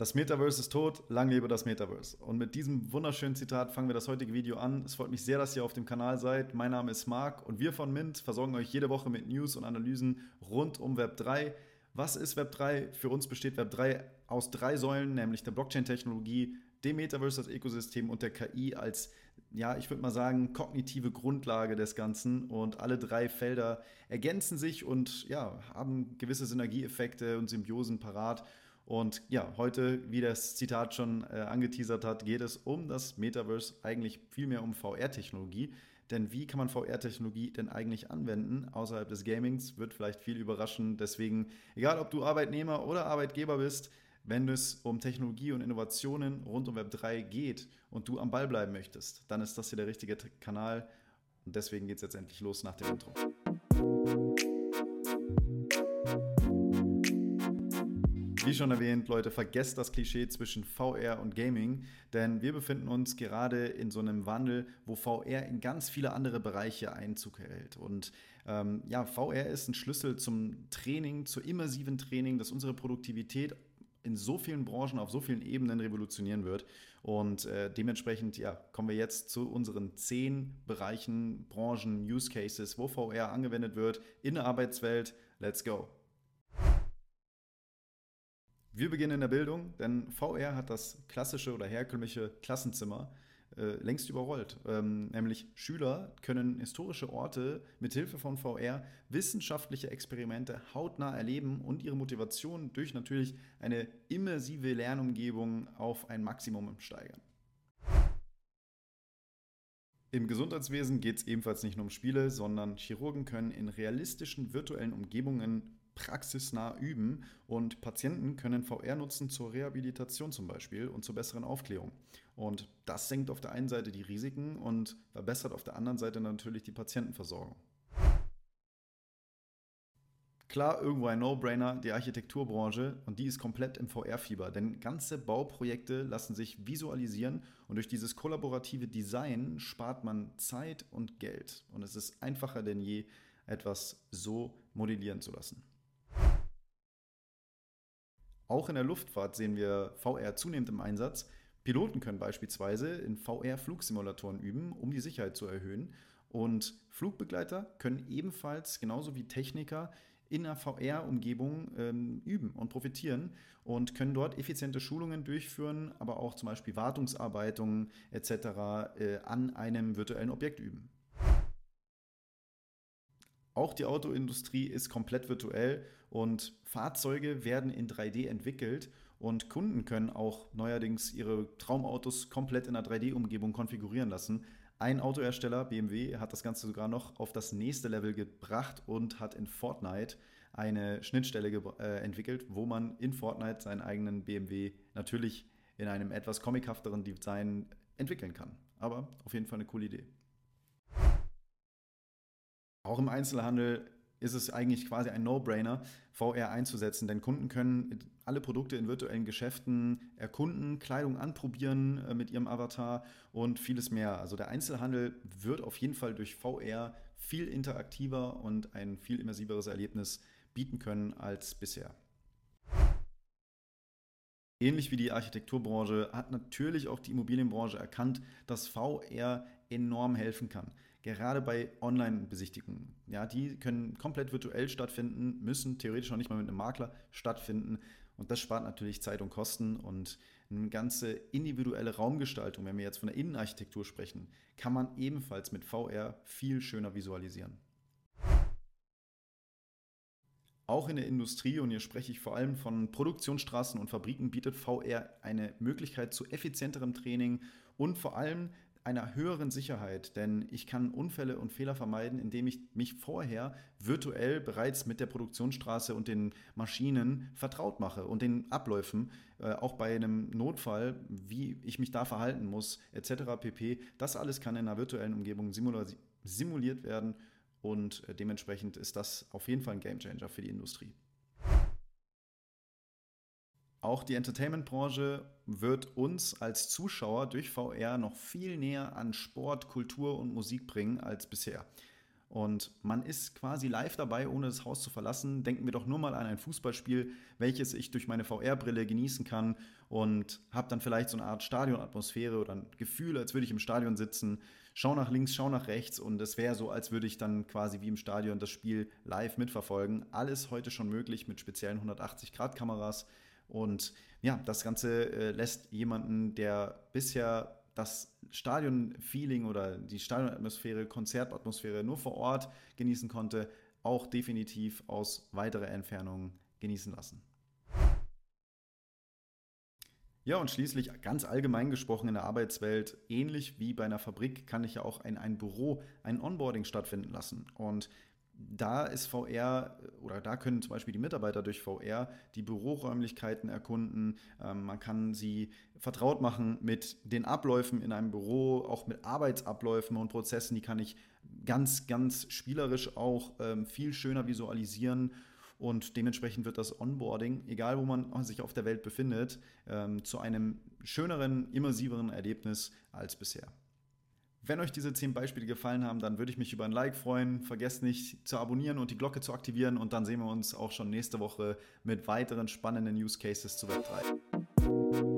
Das Metaverse ist tot, lang lebe das Metaverse. Und mit diesem wunderschönen Zitat fangen wir das heutige Video an. Es freut mich sehr, dass ihr auf dem Kanal seid. Mein Name ist Marc und wir von Mint versorgen euch jede Woche mit News und Analysen rund um Web 3. Was ist Web 3? Für uns besteht Web 3 aus drei Säulen, nämlich der Blockchain-Technologie, dem Metaverse als Ökosystem und der KI als, ja, ich würde mal sagen, kognitive Grundlage des Ganzen. Und alle drei Felder ergänzen sich und ja, haben gewisse Synergieeffekte und Symbiosen parat. Und ja, heute, wie das Zitat schon äh, angeteasert hat, geht es um das Metaverse, eigentlich vielmehr um VR-Technologie. Denn wie kann man VR-Technologie denn eigentlich anwenden außerhalb des Gamings? Wird vielleicht viel überraschen. Deswegen, egal ob du Arbeitnehmer oder Arbeitgeber bist, wenn es um Technologie und Innovationen rund um Web 3 geht und du am Ball bleiben möchtest, dann ist das hier der richtige Kanal. Und deswegen geht es jetzt endlich los nach dem Intro. Wie schon erwähnt, Leute, vergesst das Klischee zwischen VR und Gaming, denn wir befinden uns gerade in so einem Wandel, wo VR in ganz viele andere Bereiche Einzug hält. Und ähm, ja, VR ist ein Schlüssel zum Training, zu immersiven Training, das unsere Produktivität in so vielen Branchen, auf so vielen Ebenen revolutionieren wird. Und äh, dementsprechend ja, kommen wir jetzt zu unseren zehn Bereichen, Branchen, Use Cases, wo VR angewendet wird in der Arbeitswelt. Let's go! Wir beginnen in der Bildung, denn VR hat das klassische oder herkömmliche Klassenzimmer äh, längst überrollt. Ähm, nämlich Schüler können historische Orte mit Hilfe von VR wissenschaftliche Experimente hautnah erleben und ihre Motivation durch natürlich eine immersive Lernumgebung auf ein Maximum steigern. Im Gesundheitswesen geht es ebenfalls nicht nur um Spiele, sondern Chirurgen können in realistischen virtuellen Umgebungen praxisnah üben und Patienten können VR nutzen zur Rehabilitation zum Beispiel und zur besseren Aufklärung. Und das senkt auf der einen Seite die Risiken und verbessert auf der anderen Seite natürlich die Patientenversorgung. Klar, irgendwo ein No-Brainer, die Architekturbranche, und die ist komplett im VR-Fieber, denn ganze Bauprojekte lassen sich visualisieren und durch dieses kollaborative Design spart man Zeit und Geld. Und es ist einfacher denn je, etwas so modellieren zu lassen. Auch in der Luftfahrt sehen wir VR zunehmend im Einsatz. Piloten können beispielsweise in VR-Flugsimulatoren üben, um die Sicherheit zu erhöhen. Und Flugbegleiter können ebenfalls, genauso wie Techniker, in einer VR-Umgebung ähm, üben und profitieren und können dort effiziente Schulungen durchführen, aber auch zum Beispiel Wartungsarbeitungen etc. Äh, an einem virtuellen Objekt üben. Auch die Autoindustrie ist komplett virtuell und Fahrzeuge werden in 3D entwickelt und Kunden können auch neuerdings ihre Traumautos komplett in einer 3D-Umgebung konfigurieren lassen. Ein Autohersteller, BMW, hat das Ganze sogar noch auf das nächste Level gebracht und hat in Fortnite eine Schnittstelle äh, entwickelt, wo man in Fortnite seinen eigenen BMW natürlich in einem etwas comichafteren Design entwickeln kann. Aber auf jeden Fall eine coole Idee. Auch im Einzelhandel ist es eigentlich quasi ein No-Brainer, VR einzusetzen, denn Kunden können alle Produkte in virtuellen Geschäften erkunden, Kleidung anprobieren äh, mit ihrem Avatar und vieles mehr. Also der Einzelhandel wird auf jeden Fall durch VR viel interaktiver und ein viel immersiveres Erlebnis bieten können als bisher. Ähnlich wie die Architekturbranche hat natürlich auch die Immobilienbranche erkannt, dass VR enorm helfen kann. Gerade bei Online-Besichtigungen. Ja, die können komplett virtuell stattfinden, müssen theoretisch noch nicht mal mit einem Makler stattfinden. Und das spart natürlich Zeit und Kosten und eine ganze individuelle Raumgestaltung, wenn wir jetzt von der Innenarchitektur sprechen, kann man ebenfalls mit VR viel schöner visualisieren. Auch in der Industrie, und hier spreche ich vor allem von Produktionsstraßen und Fabriken, bietet VR eine Möglichkeit zu effizienterem Training und vor allem einer höheren Sicherheit, denn ich kann Unfälle und Fehler vermeiden, indem ich mich vorher virtuell bereits mit der Produktionsstraße und den Maschinen vertraut mache und den Abläufen, äh, auch bei einem Notfall, wie ich mich da verhalten muss, etc. pp. Das alles kann in einer virtuellen Umgebung simuliert werden und äh, dementsprechend ist das auf jeden Fall ein Gamechanger für die Industrie. Auch die Entertainment-Branche wird uns als Zuschauer durch VR noch viel näher an Sport, Kultur und Musik bringen als bisher. Und man ist quasi live dabei, ohne das Haus zu verlassen. Denken wir doch nur mal an ein Fußballspiel, welches ich durch meine VR-Brille genießen kann und habe dann vielleicht so eine Art Stadionatmosphäre oder ein Gefühl, als würde ich im Stadion sitzen. Schau nach links, schau nach rechts und es wäre so, als würde ich dann quasi wie im Stadion das Spiel live mitverfolgen. Alles heute schon möglich mit speziellen 180-Grad-Kameras. Und ja, das Ganze äh, lässt jemanden, der bisher das Stadion-Feeling oder die Stadionatmosphäre, Konzertatmosphäre nur vor Ort genießen konnte, auch definitiv aus weiterer Entfernung genießen lassen. Ja, und schließlich ganz allgemein gesprochen in der Arbeitswelt, ähnlich wie bei einer Fabrik, kann ich ja auch in ein Büro ein Onboarding stattfinden lassen. Und da ist VR oder da können zum Beispiel die Mitarbeiter durch VR die Büroräumlichkeiten erkunden. Ähm, man kann sie vertraut machen mit den Abläufen in einem Büro, auch mit Arbeitsabläufen und Prozessen. Die kann ich ganz, ganz spielerisch auch ähm, viel schöner visualisieren. Und dementsprechend wird das Onboarding, egal wo man sich auf der Welt befindet, ähm, zu einem schöneren, immersiveren Erlebnis als bisher. Wenn euch diese 10 Beispiele gefallen haben, dann würde ich mich über ein Like freuen. Vergesst nicht zu abonnieren und die Glocke zu aktivieren und dann sehen wir uns auch schon nächste Woche mit weiteren spannenden Use Cases zu Web3.